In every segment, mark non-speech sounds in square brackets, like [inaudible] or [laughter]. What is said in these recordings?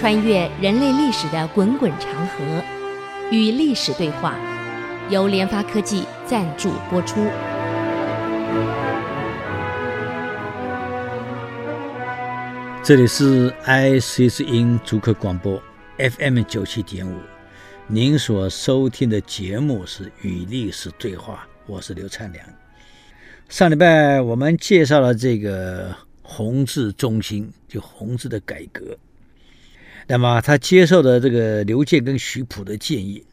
穿越人类历史的滚滚长河，与历史对话，由联发科技赞助播出。这里是 IC 之音竹科广播 FM 九七点五，您所收听的节目是《与历史对话》，我是刘灿良。上礼拜我们介绍了这个弘治中兴，就弘治的改革。那么他接受了这个刘健跟徐溥的建议，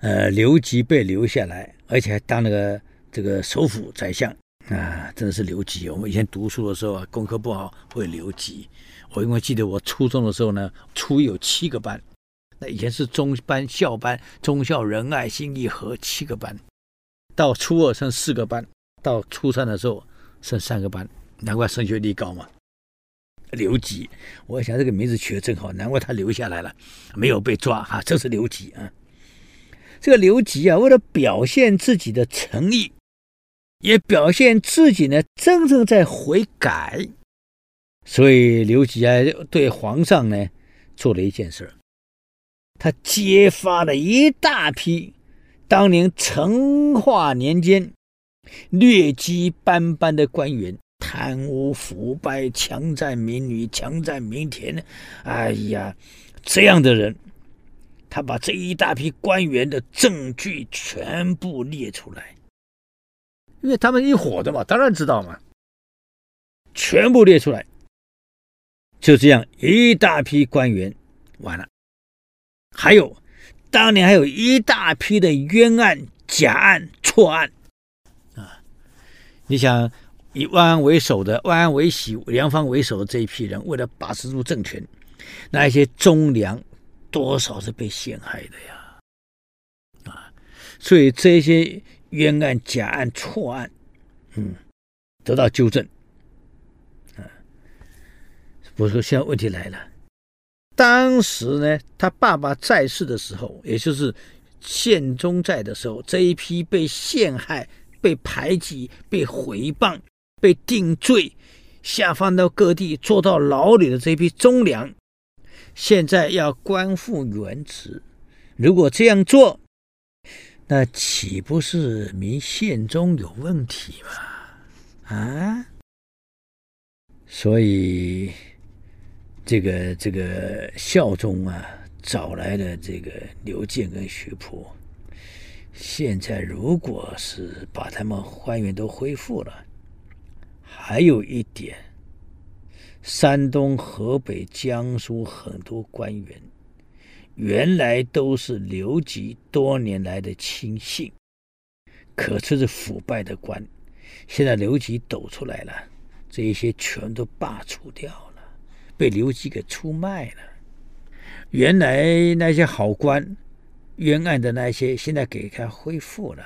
呃，刘吉被留下来，而且还当了个这个首辅宰相啊，真的是留级。我们以前读书的时候啊，功课不好会留级。我因为记得我初中的时候呢，初有七个班，那以前是中班、校班、中校仁爱心义和七个班，到初二剩四个班，到初三的时候剩三个班，难怪升学率高嘛。刘吉，我想这个名字取得真好，难怪他留下来了，没有被抓哈，这是刘吉啊。这个刘吉啊，为了表现自己的诚意，也表现自己呢真正在悔改，所以刘吉啊对皇上呢做了一件事，他揭发了一大批当年成化年间劣迹斑斑的官员。贪污腐败、强占民女、强占民田，哎呀，这样的人，他把这一大批官员的证据全部列出来，因为他们一伙的嘛，当然知道嘛，全部列出来，就这样一大批官员完了，还有当年还有一大批的冤案、假案、错案。啊，你想。以万安为首的万安为喜、梁方为首的这一批人，为了把持住政权，那一些忠良多少是被陷害的呀！啊，所以这些冤案、假案、错案，嗯，得到纠正。啊，我说现在问题来了，当时呢，他爸爸在世的时候，也就是宪宗在的时候，这一批被陷害、被排挤、被诽谤。被定罪、下放到各地、坐到牢里的这批忠良，现在要官复原职。如果这样做，那岂不是明宪宗有问题吗？啊！所以，这个这个孝宗啊，找来了这个刘健跟徐溥。现在，如果是把他们官员都恢复了。还有一点，山东、河北、江苏很多官员，原来都是刘吉多年来的亲信，可是是腐败的官。现在刘吉抖出来了，这一些全都罢黜掉了，被刘吉给出卖了。原来那些好官，冤案的那些，现在给他恢复了。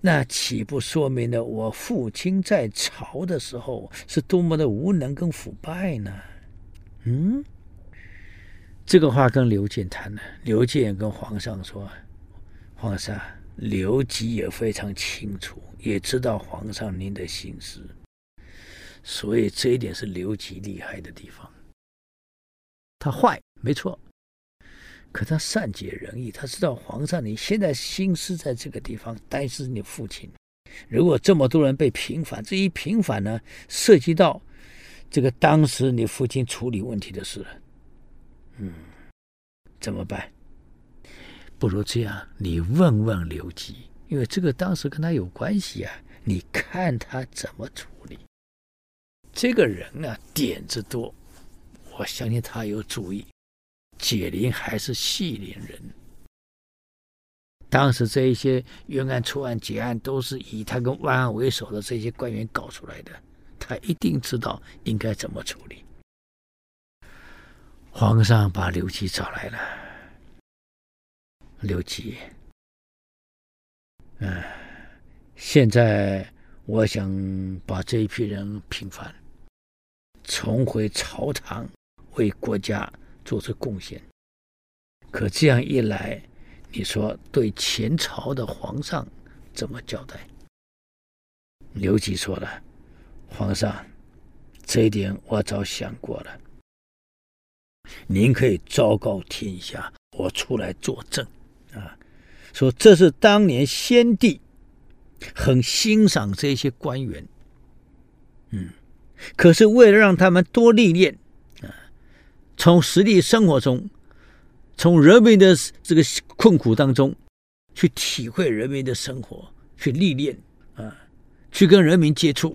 那岂不说明了我父亲在朝的时候是多么的无能跟腐败呢？嗯，这个话跟刘建谈了，刘建跟皇上说：“皇上，刘吉也非常清楚，也知道皇上您的心思，所以这一点是刘吉厉害的地方。他坏，没错。”可他善解人意，他知道皇上你现在心思在这个地方，担心你父亲。如果这么多人被平反，这一平反呢，涉及到这个当时你父亲处理问题的事了。嗯，怎么办？不如这样，你问问刘吉，因为这个当时跟他有关系啊。你看他怎么处理。这个人啊，点子多，我相信他有主意。解铃还是系铃人。当时这一些冤案、错案、结案，都是以他跟万安为首的这些官员搞出来的。他一定知道应该怎么处理。皇上把刘吉找来了。刘吉，嗯，现在我想把这一批人平反，重回朝堂，为国家。做出贡献，可这样一来，你说对前朝的皇上怎么交代？刘吉说了：“皇上，这一点我早想过了。您可以昭告天下，我出来作证啊，说这是当年先帝很欣赏这些官员，嗯，可是为了让他们多历练，从实际生活中，从人民的这个困苦当中去体会人民的生活，去历练啊，去跟人民接触。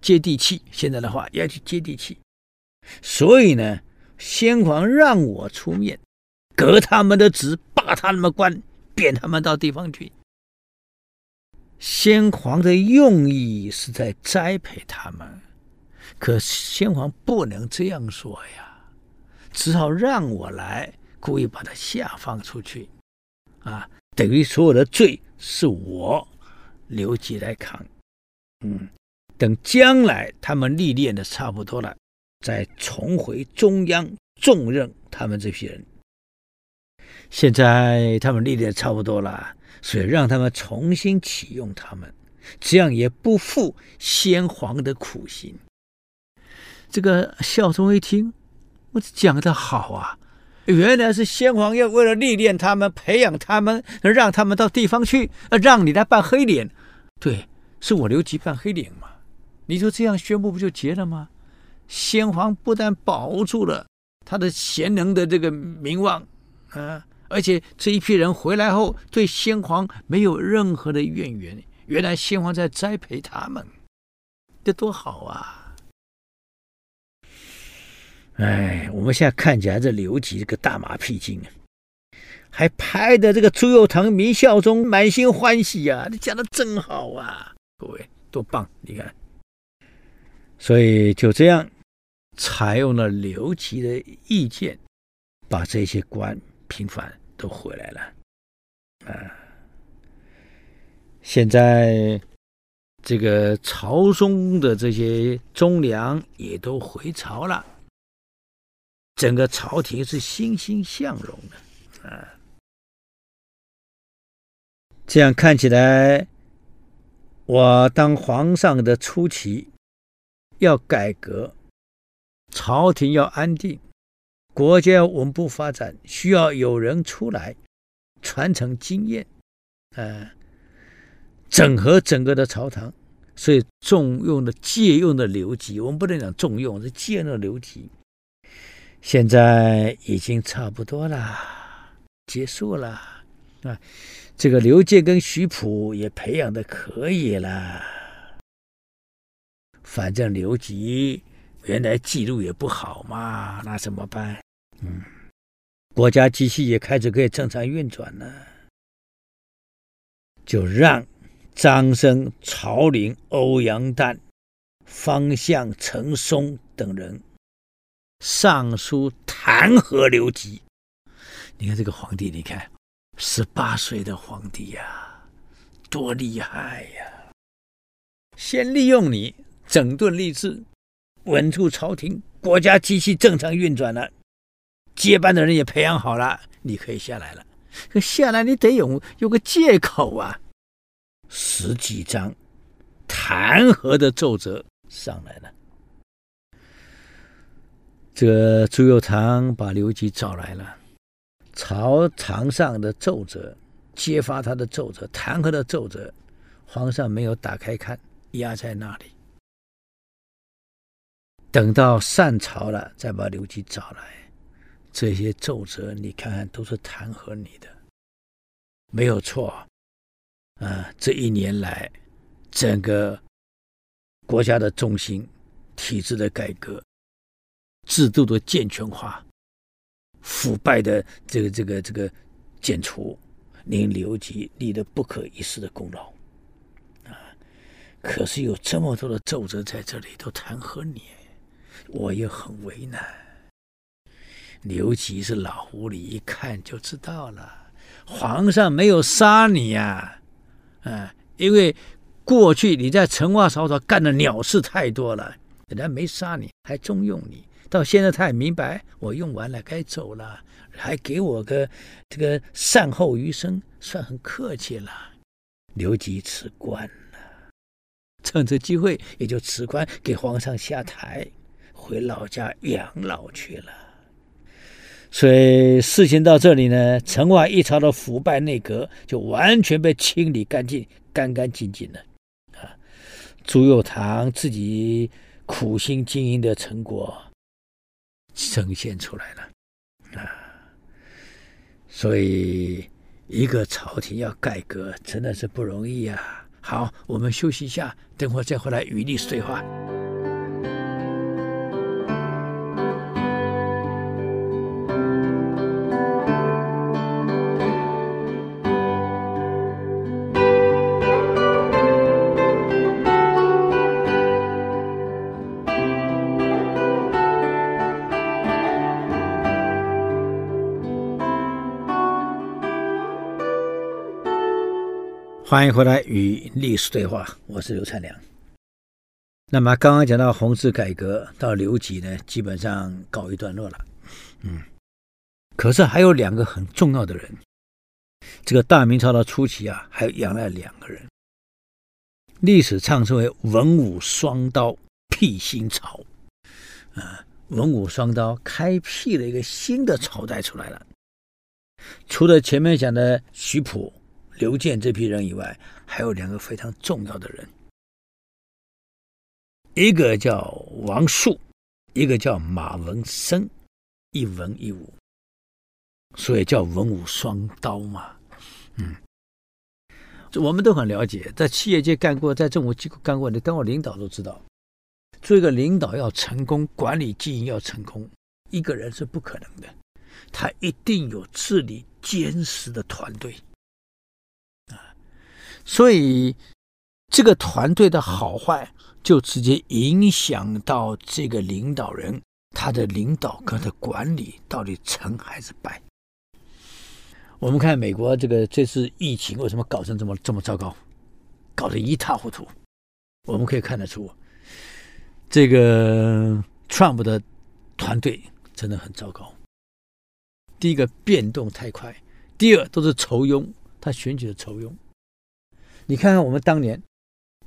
接地气，现在的话要去接地气，所以呢，先皇让我出面，革他们的职，罢他们官，贬他们到地方去。先皇的用意是在栽培他们，可先皇不能这样说呀，只好让我来，故意把他下放出去，啊，等于所有的罪是我刘吉来扛，嗯。等将来他们历练的差不多了，再重回中央重任他们这批人。现在他们历练差不多了，所以让他们重新启用他们，这样也不负先皇的苦心。这个孝宗一听，我讲的好啊，原来是先皇要为了历练他们、培养他们，让他们到地方去，让你来扮黑脸。对，是我刘吉扮黑脸嘛。你就这样宣布不就结了吗？先皇不但保住了他的贤能的这个名望，啊，而且这一批人回来后对先皇没有任何的怨言。原来先皇在栽培他们，这多好啊！哎，我们现在看起来这刘吉这个大马屁精啊，还拍的这个朱佑樘、明孝宗满心欢喜呀、啊！你讲的真好啊，各位多棒！你看。所以就这样，采用了刘吉的意见，把这些官平反都回来了。啊，现在这个朝中的这些忠良也都回朝了，整个朝廷是欣欣向荣的。啊，这样看起来，我当皇上的初期。要改革，朝廷要安定，国家要稳步发展，需要有人出来传承经验，呃，整合整个的朝堂，所以重用的借用的刘吉，我们不能讲重用，是借用的刘吉。现在已经差不多了，结束了啊，这个刘建跟徐溥也培养的可以了。反正刘吉原来记录也不好嘛，那怎么办？嗯，国家机器也开始可以正常运转了，就让张生、曹林、欧阳旦、方相、陈松等人上书弹劾刘吉。你看这个皇帝，你看十八岁的皇帝呀、多厉害呀、先利用你。整顿吏治，稳住朝廷，国家机器正常运转了，接班的人也培养好了，你可以下来了。可下来你得有有个借口啊，十几张弹劾的奏折上来了。这朱佑樘把刘基找来了，朝堂上的奏折，揭发他的奏折，弹劾的奏折，皇上没有打开看，压在那里。等到散朝了，再把刘基找来，这些奏折你看看，都是弹劾你的，没有错。啊，这一年来，整个国家的中心、体制的改革、制度的健全化、腐败的这个这个这个剪除，您刘吉立了不可一世的功劳。啊，可是有这么多的奏折在这里都弹劾你。我也很为难。刘吉是老狐狸，一看就知道了。皇上没有杀你呀，啊，因为过去你在陈瓦曹操干的鸟事太多了，人家没杀你，还重用你。到现在他也明白，我用完了该走了，还给我个这个善后余生，算很客气了。刘吉辞官了，趁这机会也就辞官，给皇上下台。回老家养老去了，所以事情到这里呢，陈瓦一朝的腐败内阁就完全被清理干净，干干净净的啊。朱佑樘自己苦心经营的成果呈现出来了啊。所以一个朝廷要改革，真的是不容易呀、啊。好，我们休息一下，等会儿再回来与你对话。欢迎回来与历史对话，我是刘灿良。那么刚刚讲到弘治改革到刘吉呢，基本上告一段落了。嗯，可是还有两个很重要的人，这个大明朝的初期啊，还养了两个人，历史称为文武双刀辟新朝。啊，文武双刀开辟了一个新的朝代出来了。除了前面讲的徐溥。刘建这批人以外，还有两个非常重要的人，一个叫王树，一个叫马文生，一文一武，所以叫文武双刀嘛。嗯，我们都很了解，在企业界干过，在政府机构干过的，当过领导都知道，做一个领导要成功，管理经营要成功，一个人是不可能的，他一定有治理坚实的团队。所以，这个团队的好坏就直接影响到这个领导人他的领导跟他的管理到底成还是败。我们看美国这个这次疫情为什么搞成这么这么糟糕，搞得一塌糊涂。我们可以看得出，这个 Trump 的团队真的很糟糕。第一个变动太快，第二都是酬庸，他选举的酬庸。你看看我们当年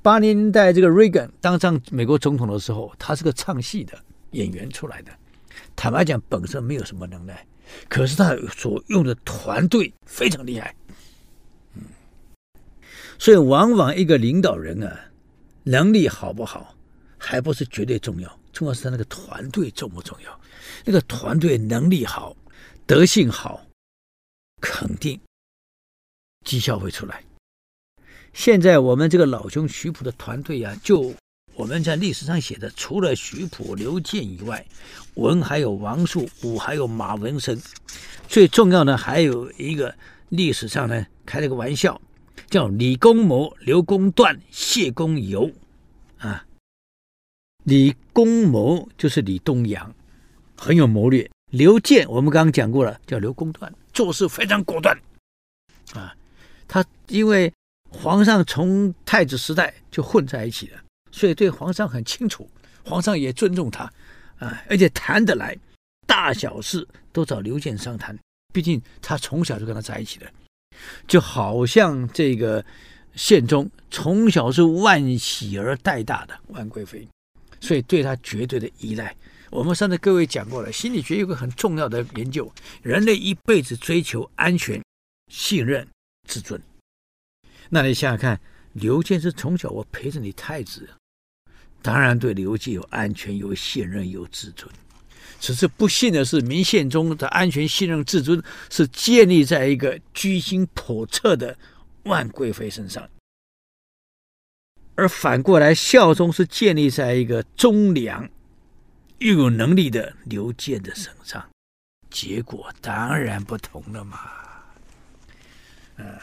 八零年代这个 Reagan 当上美国总统的时候，他是个唱戏的演员出来的，坦白讲本身没有什么能耐，可是他所用的团队非常厉害，嗯，所以往往一个领导人啊，能力好不好还不是绝对重要，重要是他那个团队重不重要，那个团队能力好，德性好，肯定绩效会出来。现在我们这个老兄徐溥的团队呀、啊，就我们在历史上写的，除了徐溥、刘建以外，文还有王树，武还有马文生，最重要的还有一个历史上呢开了个玩笑，叫李公谋、刘公断、谢公游，啊，李公谋就是李东阳，很有谋略；刘建我们刚刚讲过了，叫刘公断，做事非常果断，啊，他因为。皇上从太子时代就混在一起了，所以对皇上很清楚，皇上也尊重他，啊，而且谈得来，大小事都找刘建商谈。毕竟他从小就跟他在一起的，就好像这个宪宗从小是万喜儿带大的万贵妃，所以对他绝对的依赖。我们上次各位讲过了，心理学有个很重要的研究，人类一辈子追求安全、信任、自尊。那你想想看，刘建是从小我陪着你太子，当然对刘建有安全、有信任、有自尊。只是不幸的是，明宪宗的安全、信任、自尊是建立在一个居心叵测的万贵妃身上，而反过来，孝宗是建立在一个忠良又有能力的刘建的身上，结果当然不同了嘛。嗯。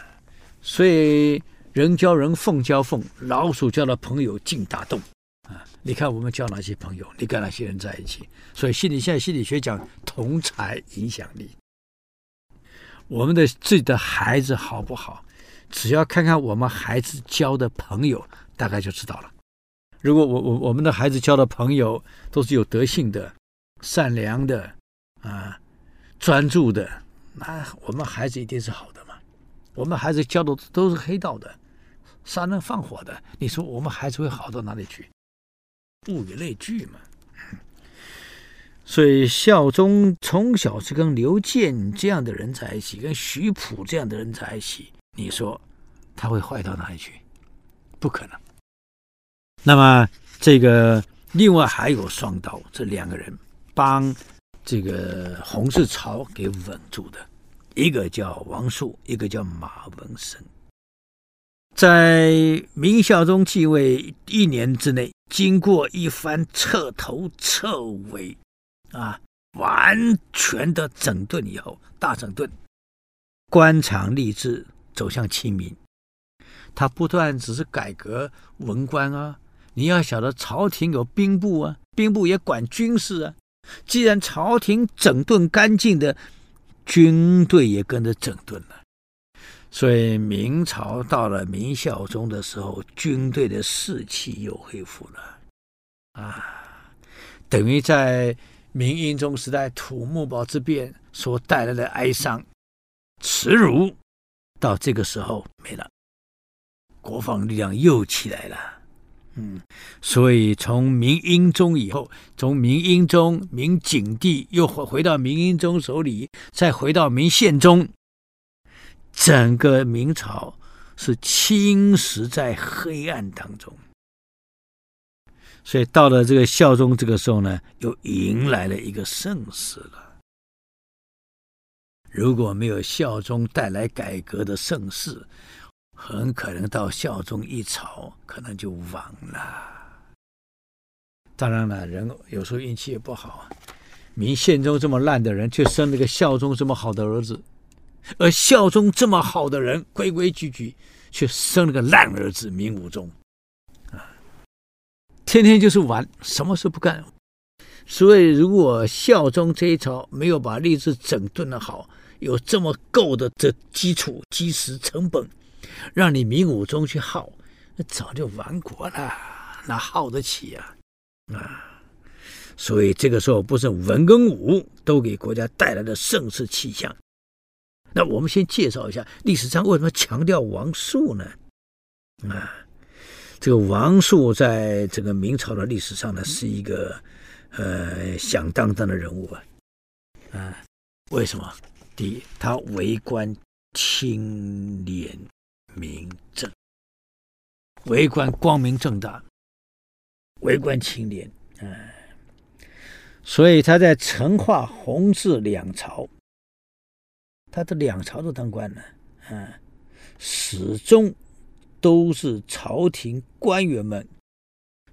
所以人交人，凤交凤，老鼠交的朋友进大洞啊！你看我们交哪些朋友？你跟哪些人在一起？所以心理现在心理学讲同才影响力。我们的自己的孩子好不好？只要看看我们孩子交的朋友，大概就知道了。如果我我我们的孩子交的朋友都是有德性的、善良的啊、专注的，那我们孩子一定是好的。我们孩子教的都是黑道的，杀人放火的，你说我们孩子会好到哪里去？物以类聚嘛。所以孝忠从小是跟刘建这样的人在一起，跟徐普这样的人在一起，你说他会坏到哪里去？不可能。那么这个另外还有双刀，这两个人帮这个洪世朝给稳住的，一个叫王述，一个叫马文生。在明孝宗继位一年之内，经过一番彻头彻尾。啊，完全的整顿以后，大整顿，官场吏治走向清明。他不断只是改革文官啊，你要晓得朝廷有兵部啊，兵部也管军事啊。既然朝廷整顿干净的，军队也跟着整顿了。所以明朝到了明孝宗的时候，军队的士气又恢复了。啊，等于在。明英宗时代土木堡之变所带来的哀伤、耻辱，到这个时候没了，国防力量又起来了。嗯，所以从明英宗以后，从明英宗、明景帝又回回到明英宗手里，再回到明宪宗，整个明朝是侵蚀在黑暗当中。所以到了这个孝宗这个时候呢，又迎来了一个盛世了。如果没有孝宗带来改革的盛世，很可能到孝宗一朝可能就亡了。当然了，人有时候运气也不好啊，明宪宗这么烂的人，却生了个孝宗这么好的儿子；而孝宗这么好的人，规规矩矩，却生了个烂儿子明武宗。啊天天就是玩，什么事不干。所以，如果孝宗这一朝没有把吏治整顿的好，有这么够的这基础、基石、成本，让你明武宗去耗，那早就亡国了，哪耗得起呀？啊，所以这个时候，不是文跟武都给国家带来了盛世气象。那我们先介绍一下历史上为什么强调王述呢？啊！这个王述在这个明朝的历史上呢，是一个呃响当当的人物啊，啊，为什么？第一，他为官清廉明正，为官光明正大，为官清廉，啊，所以他在成化、弘治两朝，他的两朝都当官了，啊，始终。都是朝廷官员们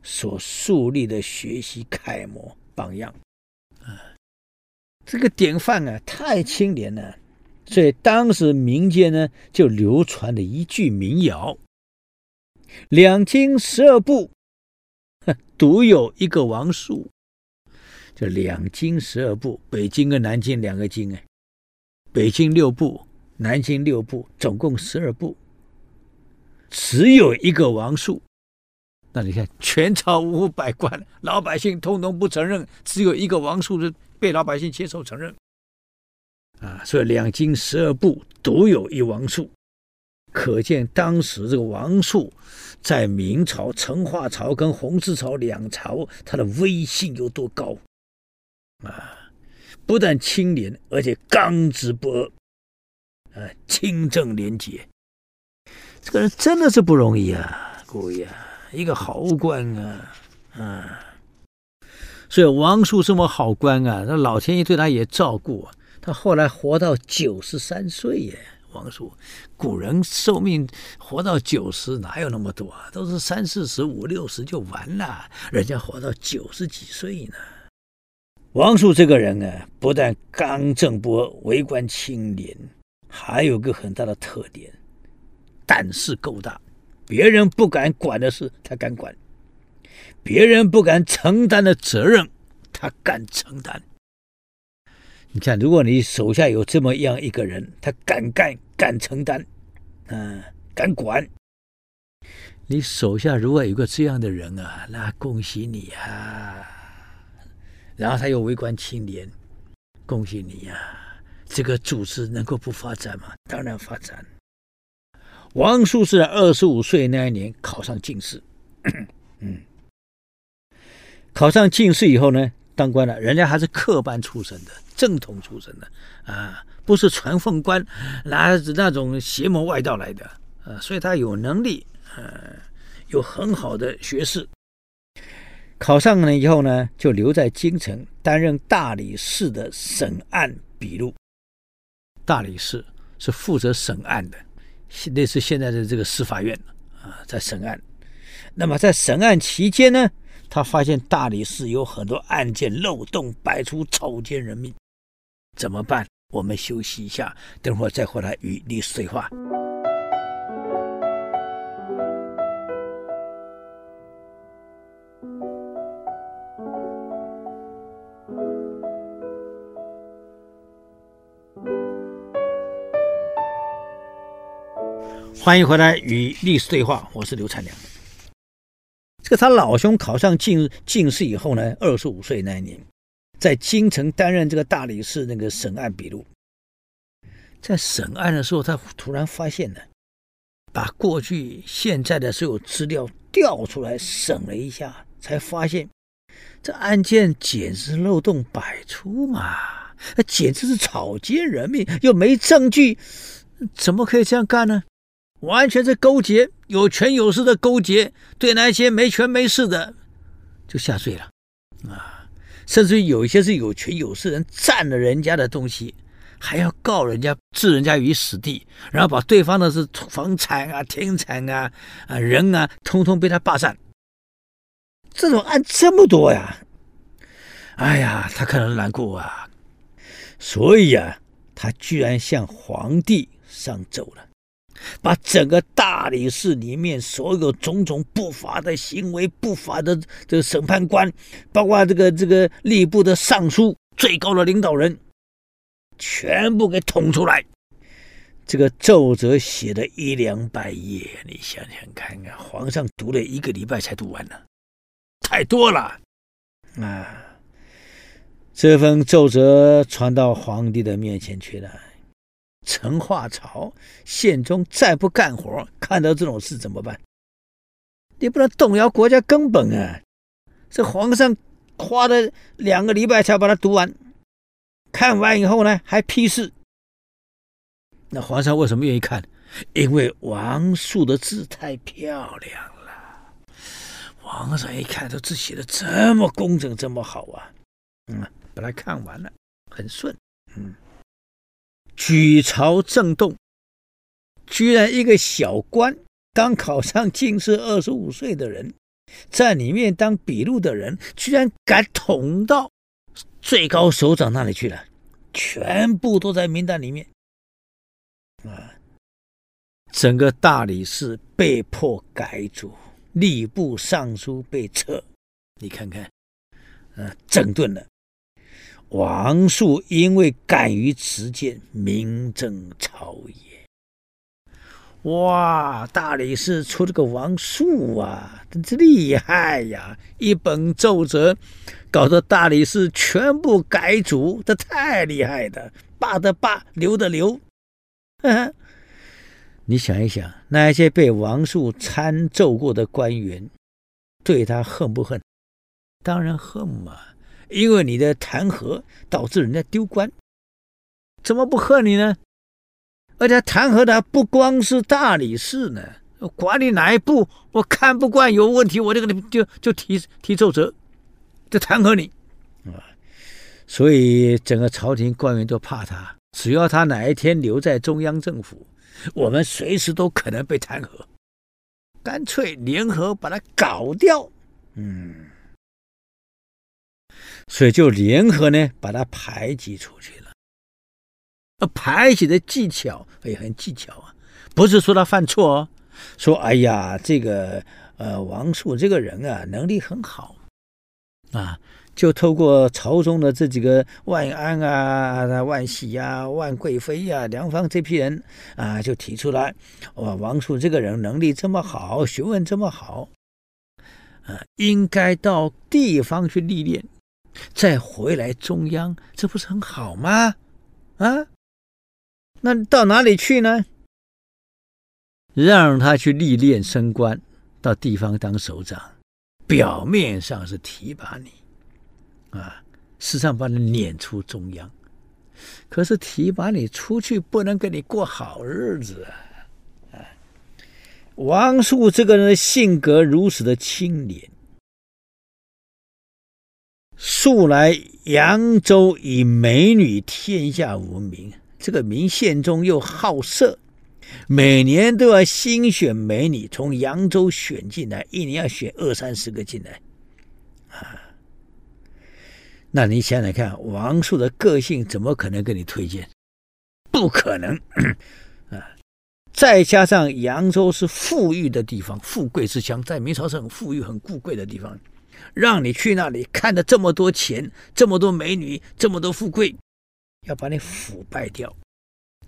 所树立的学习楷模榜样啊！这个典范啊，太清廉了。所以当时民间呢，就流传了一句民谣：“两京十二部，哼独有一个王述。”这两京十二部，北京跟南京两个京啊，北京六部，南京六部，总共十二部。只有一个王述，那你看全朝五百官，老百姓通通不承认，只有一个王述是被老百姓接受承认，啊，所以两京十二部独有一王述，可见当时这个王述在明朝成化朝跟弘治朝两朝，他的威信有多高啊！不但清廉，而且刚直不阿，啊，清正廉洁。这个人真的是不容易啊，各位啊，一个好官啊，啊，所以王述这么好官啊，那老天爷对他也照顾啊，他后来活到九十三岁耶。王叔，古人寿命活到九十哪有那么多啊？都是三四十、五六十就完了，人家活到九十几岁呢。王叔这个人啊，不但刚正不阿、为官清廉，还有个很大的特点。胆识够大，别人不敢管的事，他敢管；别人不敢承担的责任，他敢承担。你看，如果你手下有这么样一个人，他敢干、敢承担，嗯，敢管。你手下如果有个这样的人啊，那恭喜你啊！然后他又为官清廉，恭喜你呀、啊！这个组织能够不发展吗？当然发展。王述是在二十五岁那一年考上进士，[clears throat] 嗯，考上进士以后呢，当官了，人家还是科班出身的，正统出身的啊，不是传奉官，拿着那种邪魔外道来的啊？所以他有能力，呃，有很好的学识。考上了以后呢，就留在京城担任大理寺的审案笔录。大理寺是负责审案的，类似现在的这个司法院啊，在审案。那么在审案期间呢，他发现大理寺有很多案件漏洞百出，草菅人命，怎么办？我们休息一下，等会儿再回来与历史对话。欢迎回来与历史对话，我是刘灿良。这个他老兄考上进进士以后呢，二十五岁那一年，在京城担任这个大理寺那个审案笔录。在审案的时候，他突然发现呢，把过去现在的所有资料调出来审了一下，才发现这案件简直漏洞百出嘛，那简直是草菅人命，又没证据，怎么可以这样干呢？完全是勾结，有权有势的勾结，对那些没权没势的就下罪了啊！甚至于有一些是有权有势人占了人家的东西，还要告人家，置人家于死地，然后把对方的是房产啊、田产啊、啊人啊，通通被他霸占。这种案这么多呀！哎呀，他可能难过啊，所以啊，他居然向皇帝上奏了。把整个大理寺里面所有种种不法的行为、不法的这个审判官，包括这个这个吏部的尚书、最高的领导人，全部给捅出来。这个奏折写了一两百页，你想想看看，皇上读了一个礼拜才读完呢，太多了啊！这份奏折传到皇帝的面前去了。陈化朝宪宗再不干活，看到这种事怎么办？你不能动摇国家根本啊！这皇上花了两个礼拜才把它读完，看完以后呢，还批示。那皇上为什么愿意看？因为王树的字太漂亮了。皇上一看，这字写的这么工整，这么好啊！嗯，把它看完了，很顺。嗯。举朝震动，居然一个小官，刚考上进士，二十五岁的人，在里面当笔录的人，居然敢捅到最高首长那里去了，全部都在名单里面。啊，整个大理寺被迫改组，吏部尚书被撤，你看看，啊，整顿了。王树因为敢于直谏，名震朝野。哇，大理寺出了个王树啊，真是厉害呀！一本奏折，搞得大理寺全部改组，这太厉害了，罢的罢，留的留。[laughs] 呵呵，你想一想，那些被王树参奏过的官员，对他恨不恨？当然恨嘛。因为你的弹劾导致人家丢官，怎么不恨你呢？而且弹劾他不光是大理寺呢，管你哪一部，我看不惯有问题，我这个就就提提奏折，就弹劾你啊！所以整个朝廷官员都怕他，只要他哪一天留在中央政府，我们随时都可能被弹劾，干脆联合把他搞掉。嗯。所以就联合呢，把他排挤出去了。排挤的技巧也很技巧啊，不是说他犯错哦，说哎呀，这个呃王肃这个人啊，能力很好啊，就透过朝中的这几个万安啊、万喜呀、万贵妃呀、梁芳这批人啊，就提出来，哇，王肃这个人能力这么好，学问这么好，啊，应该到地方去历练。再回来中央，这不是很好吗？啊，那到哪里去呢？让他去历练升官，到地方当首长，表面上是提拔你，啊，时常把你撵出中央。可是提拔你出去，不能给你过好日子！啊，王树这个人的性格如此的清廉，素来扬州以美女天下闻名，这个明宪宗又好色，每年都要新选美女从扬州选进来，一年要选二三十个进来，啊。那你想想看，王树的个性怎么可能给你推荐？不可能 [clears throat] 啊！再加上扬州是富裕的地方，富贵之乡，在明朝是很富裕、很富贵的地方，让你去那里看的这么多钱、这么多美女、这么多富贵，要把你腐败掉。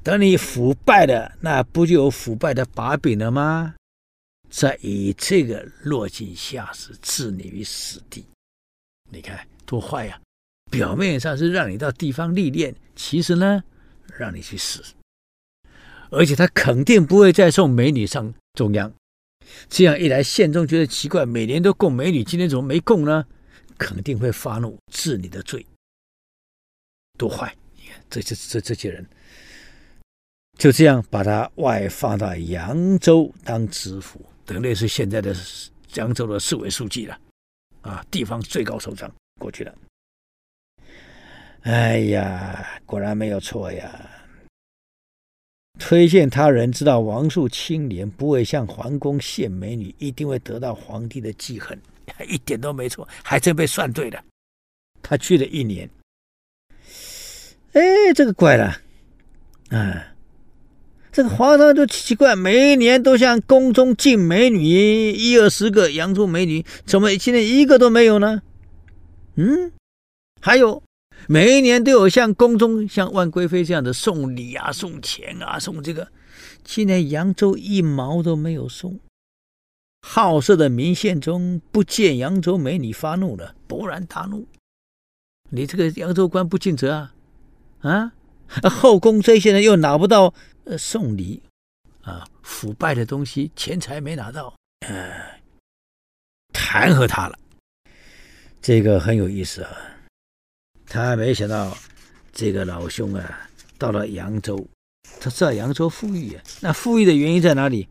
等你腐败了，那不就有腐败的把柄了吗？再以这个落井下石，置你于死地，你看多坏呀！表面上是让你到地方历练，其实呢，让你去死。而且他肯定不会再送美女上中央。这样一来，宪宗觉得奇怪，每年都供美女，今天怎么没供呢？肯定会发怒，治你的罪。多坏！你看，这这这这些人，就这样把他外放到扬州当知府，等于是现在的扬州的市委书记了，啊，地方最高首长过去了。哎呀，果然没有错呀！推荐他人知道王树清廉，不会向皇宫献美女，一定会得到皇帝的记恨，[laughs] 一点都没错，还真被算对了。他去了一年，哎，这个怪了，啊，这个皇上就奇怪，每一年都向宫中进美女一二十个，扬州美女，怎么今年一个都没有呢？嗯，还有。每一年都有像宫中像万贵妃这样的送礼啊、送钱啊、送这个，今年扬州一毛都没有送。好色的明宪宗不见扬州美女发怒了，勃然大怒：“你这个扬州官不尽责啊！啊，后宫这些人又拿不到呃送礼啊，腐败的东西，钱财没拿到，呃，弹劾他了。这个很有意思啊。”他没想到，这个老兄啊，到了扬州，他知道扬州富裕啊。那富裕的原因在哪里？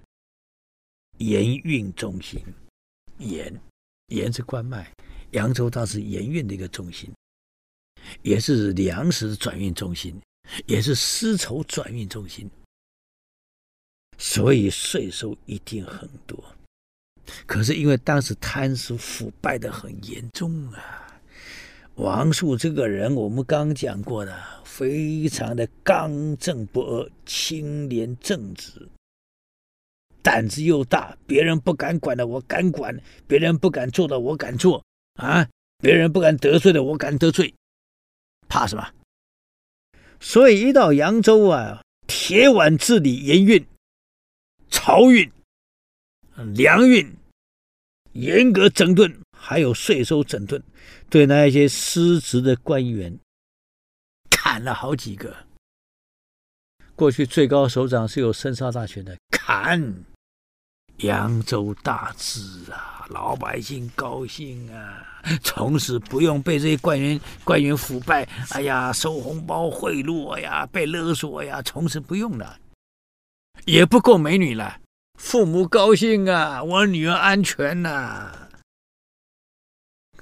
盐运中心，盐，盐是关麦，扬州它是盐运的一个中心，也是粮食转运中心，也是丝绸转运中心，所以税收一定很多。可是因为当时贪污腐败的很严重啊。王树这个人，我们刚讲过的，非常的刚正不阿、清廉正直，胆子又大，别人不敢管的我敢管，别人不敢做的我敢做啊，别人不敢得罪的我敢得罪，怕什么？所以一到扬州啊，铁腕治理盐运、漕运、粮运，严格整顿。还有税收整顿，对那些失职的官员砍了好几个。过去最高首长是有生杀大权的，砍扬州大治啊，老百姓高兴啊，从此不用被这些官员官员腐败，哎呀，收红包贿赂呀，被勒索呀，从此不用了，也不够美女了，父母高兴啊，我女儿安全呐、啊。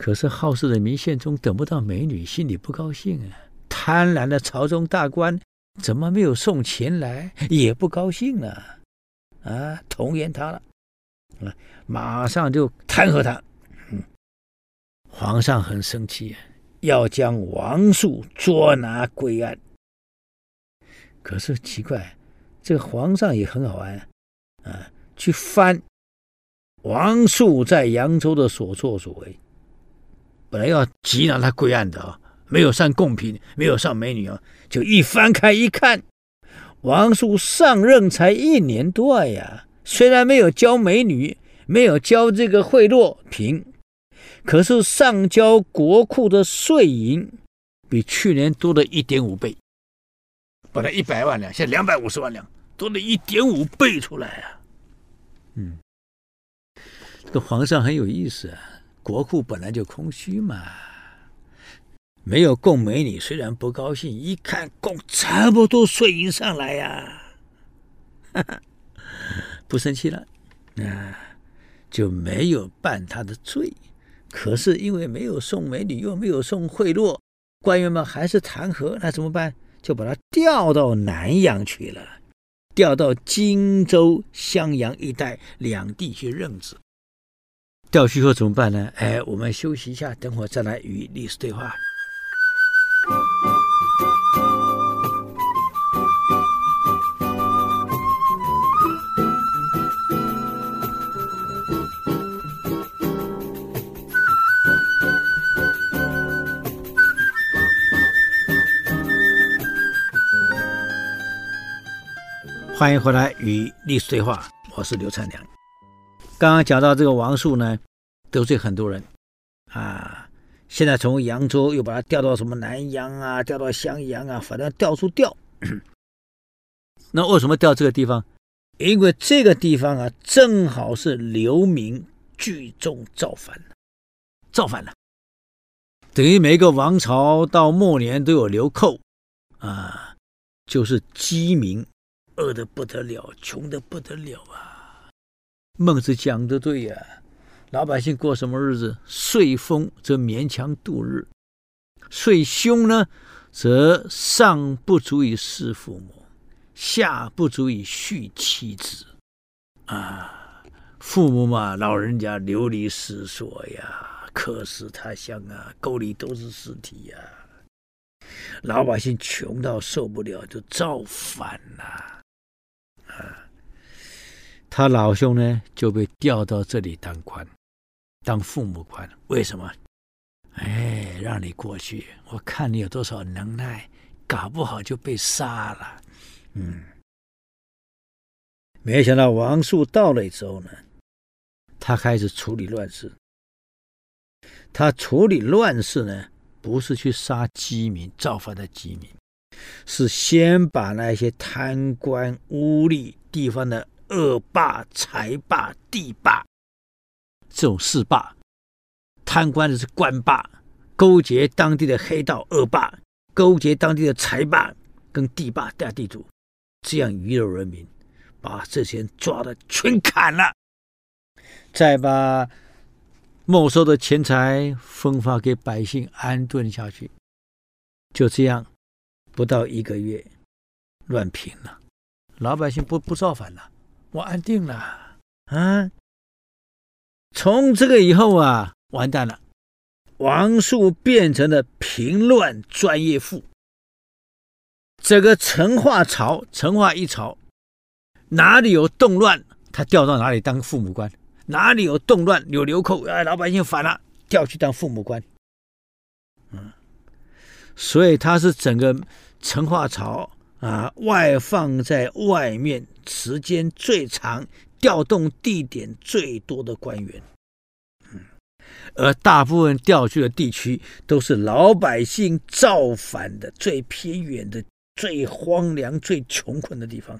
可是好色的明宪宗等不到美女，心里不高兴啊！贪婪的朝中大官怎么没有送钱来，也不高兴啊，啊！童颜他了，啊！马上就弹劾他。嗯，皇上很生气，要将王树捉拿归案。可是奇怪，这个皇上也很好玩啊，去翻王树在扬州的所作所为。本来要缉拿他归案的啊，没有上贡品，没有上美女啊，就一翻开一看，王叔上任才一年多呀，虽然没有交美女，没有交这个贿赂品，可是上交国库的税银比去年多了一点五倍，本来一百万两，现在两百五十万两，多了一点五倍出来啊。嗯，这个皇上很有意思啊。国库本来就空虚嘛，没有供美女，虽然不高兴，一看供这么多碎银上来呀、啊，[laughs] 不生气了，啊，就没有办他的罪。可是因为没有送美女，又没有送贿赂，官员们还是弹劾，那怎么办？就把他调到南阳去了，调到荆州、襄阳一带两地去任职。掉去后怎么办呢？哎，我们休息一下，等会再来与历史对话。欢迎回来与历史对话，我是刘灿良。刚刚讲到这个王树呢，得罪很多人啊。现在从扬州又把他调到什么南阳啊，调到襄阳啊，反正调处调。[clears throat] 那为什么调这个地方？因为这个地方啊，正好是流民聚众造反，造反了。等于每个王朝到末年都有流寇啊，就是饥民。饿得不得了，穷得不得了啊！孟子讲的对呀、老百姓过什么日子？岁丰则勉强度日，岁凶呢，则上不足以侍父母，下不足以畜妻子。啊，父母嘛，老人家流离失所呀，客死他乡啊，沟里都是尸体呀。老百姓穷到受不了，就造反了。他老兄呢就被调到这里当官，当父母官。为什么？哎，让你过去，我看你有多少能耐，搞不好就被杀了。嗯，没想到王树到了之后呢，他开始处理乱世。他处理乱世呢，不是去杀饥民，造反的饥民。是先把那些贪官污吏地方的恶霸、财霸、地霸。这种四霸，贪官的是官霸，勾结当地的黑道恶霸，勾结当地的财霸跟地霸大地主，这样鱼肉人民，把这些人抓的全砍了，再把没收的钱财分发给百姓安顿下去，就这样。不到一个月，乱平了，老百姓不不造反了，我安定了啊！从这个以后啊，完蛋了，王树变成了平乱专业户。这个成化朝，成化一朝，哪里有动乱，他调到哪里当父母官；哪里有动乱，有流寇，哎，老百姓反了，调去当父母官。嗯。所以他是整个成化朝啊，外放在外面时间最长、调动地点最多的官员。嗯，而大部分调去的地区都是老百姓造反的最偏远的、最荒凉、最穷困的地方。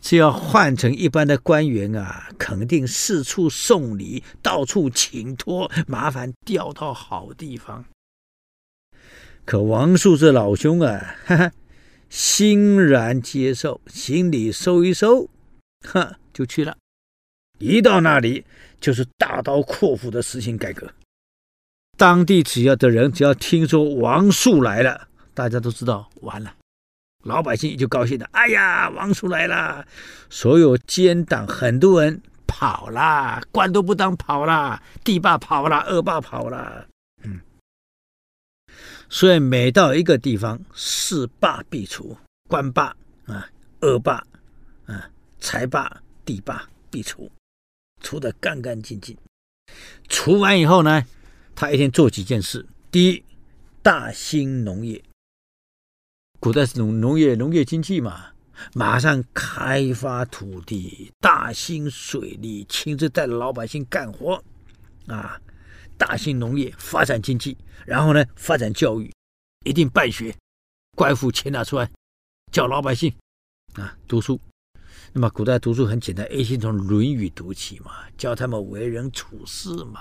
这要换成一般的官员啊，肯定四处送礼，到处请托，麻烦调到好地方。可王树这老兄啊，哈哈，欣然接受，行李收一收，哈，就去了。一到那里，就是大刀阔斧的实行改革。当地只要的人，只要听说王树来了，大家都知道完了，老百姓就高兴了。哎呀，王树来了！所有奸党很多人跑了，官都不当跑了，地霸跑了，恶霸跑了。所以每到一个地方，四霸必除，官霸啊、恶霸啊、财霸、地霸必除，除得干干净净。除完以后呢，他一天做几件事：第一，大兴农业。古代是农农业农业经济嘛，马上开发土地，大兴水利，亲自带着老百姓干活啊。大兴农业，发展经济，然后呢，发展教育，一定办学，官府钱拿出来，教老百姓啊读书。那么古代读书很简单，一定从《论语》读起嘛，教他们为人处事嘛。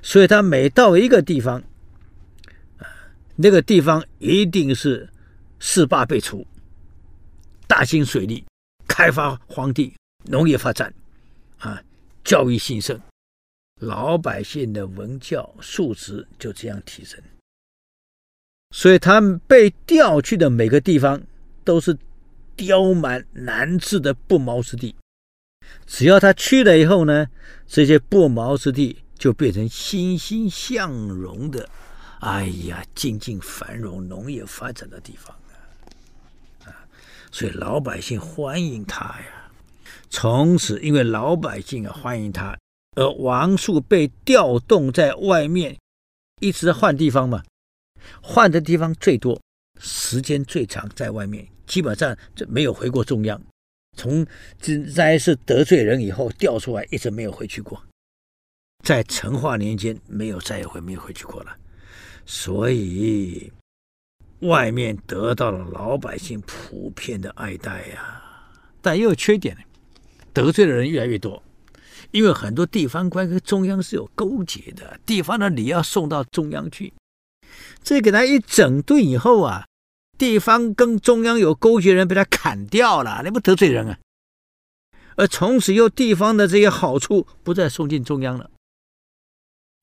所以他每到一个地方，啊那个地方一定是四霸辈出，大兴水利，开发荒地，农业发展，啊，教育兴盛，老百姓的文教素质就这样提升。所以他们被调去的每个地方都是刁蛮难治的不毛之地。只要他去了以后呢，这些不毛之地就变成欣欣向荣的，哎呀，经济繁荣、农业发展的地方啊！啊，所以老百姓欢迎他呀。从此，因为老百姓啊欢迎他，而王树被调动在外面，一直在换地方嘛，换的地方最多，时间最长，在外面基本上就没有回过中央。从这是得罪人以后调出来，一直没有回去过。在成化年间，没有再也回没有回去过了。所以，外面得到了老百姓普遍的爱戴呀。但也有缺点，得罪的人越来越多，因为很多地方官跟中央是有勾结的，地方的礼要送到中央去。这给他一整顿以后啊。地方跟中央有勾结人被他砍掉了，那不得罪人啊？而从此又地方的这些好处不再送进中央了，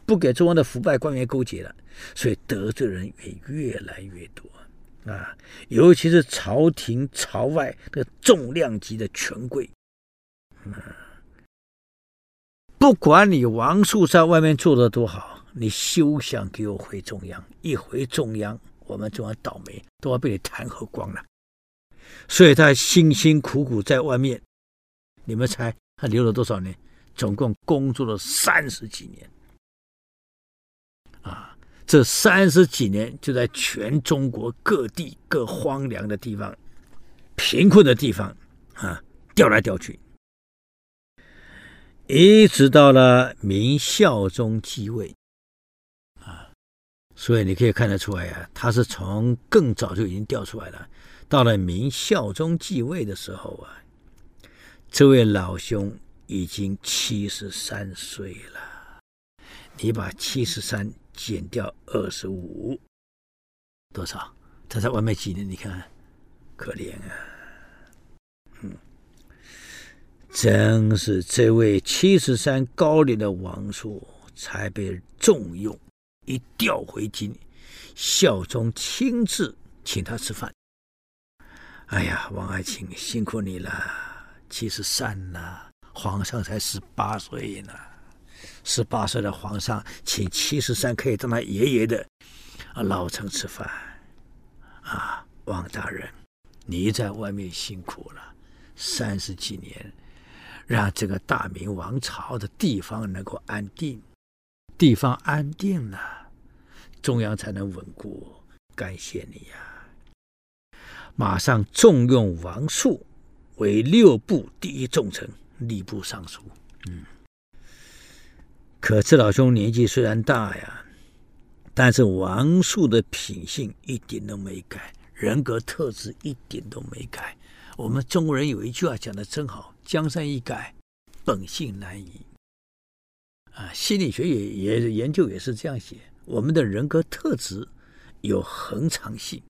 不给中央的腐败官员勾结了，所以得罪人也越来越多啊！尤其是朝廷朝外的重量级的权贵，嗯，不管你王树在外面做的多好，你休想给我回中央，一回中央。我们中央倒霉，都要被你弹劾光了。所以他辛辛苦苦在外面，你们猜他留了多少年？总共工作了三十几年。啊，这三十几年就在全中国各地各荒凉的地方、贫困的地方啊调来调去，一直到了明孝宗继位。啊所以你可以看得出来呀、啊，他是从更早就已经调出来了。到了明孝宗继位的时候啊，这位老兄已经七十三岁了。你把七十三减掉二十五，多少？他在外面几年？你看，可怜啊！嗯，真是这位七十三高龄的王叔才被重用。一调回京，孝宗亲自请他吃饭。哎呀，王爱卿辛苦你了，七十三了，皇上才十八岁呢。十八岁的皇上请七十三可以当他爷爷的啊老臣吃饭。啊，王大人，你在外面辛苦了三十几年，让这个大明王朝的地方能够安定。地方安定了，中央才能稳固。感谢你呀、马上重用王树为六部第一重臣、吏部尚书。嗯，可这老兄年纪虽然大呀，但是王树的品性一点都没改，人格特质一点都没改。我们中国人有一句话讲的真好：“江山易改，本性难移。”啊，心理学也也研究也是这样写。我们的人格特质有恒常性，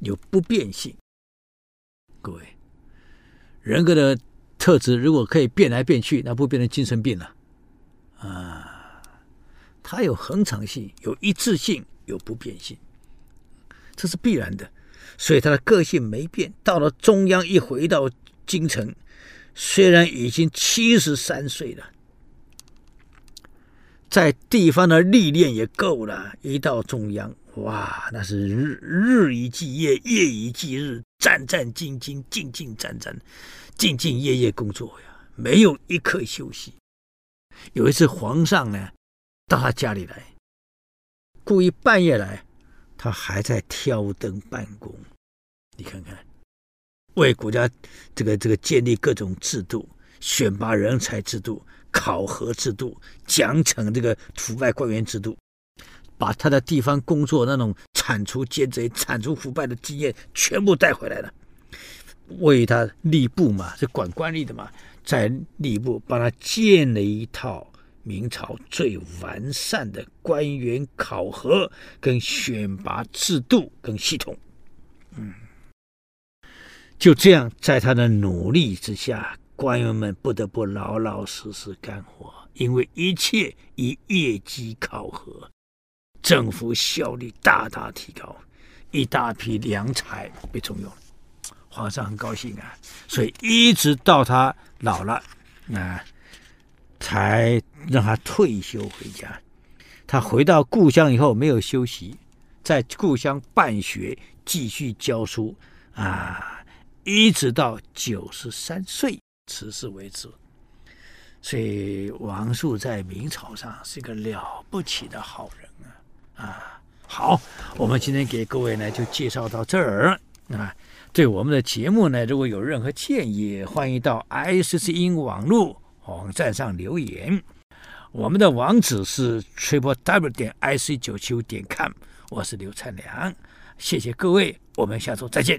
有不变性。各位，人格的特质如果可以变来变去，那不变成精神病了？啊，它有恒常性，有一致性，有不变性，这是必然的。所以他的个性没变，到了中央一回到京城，虽然已经七十三岁了。在地方的历练也够了，一到中央，哇，那是日日以继夜，夜以继日，战战兢兢，兢兢战战，兢兢业业工作呀，没有一刻休息。有一次，皇上呢到他家里来，故意半夜来，他还在挑灯办公。你看看，为国家这个这个建立各种制度，选拔人才制度。考核制度、奖惩这个腐败官员制度，把他的地方工作那种铲除奸贼、铲除腐败的经验全部带回来了。为他吏部嘛，是管官吏的嘛，在吏部帮他建了一套明朝最完善的官员考核跟选拔制度跟系统。嗯，就这样，在他的努力之下，官员们不得不老老实实干活，因为一切以业绩考核，政府效率大大提高，一大批良才被重用。皇上很高兴啊，所以一直到他老了，啊，才让他退休回家。他回到故乡以后没有休息，在故乡办学，继续教书啊，一直到九十三岁辞世为止。所以王树在明朝上是一个了不起的好人啊啊！好，我们今天给各位呢就介绍到这儿啊。对我们的节目呢，如果有任何建议，欢迎到 ICC 网络网站上留言。我们的网址是 triple w 点 ic 九七五点 com。我是刘灿良，谢谢各位，我们下周再见。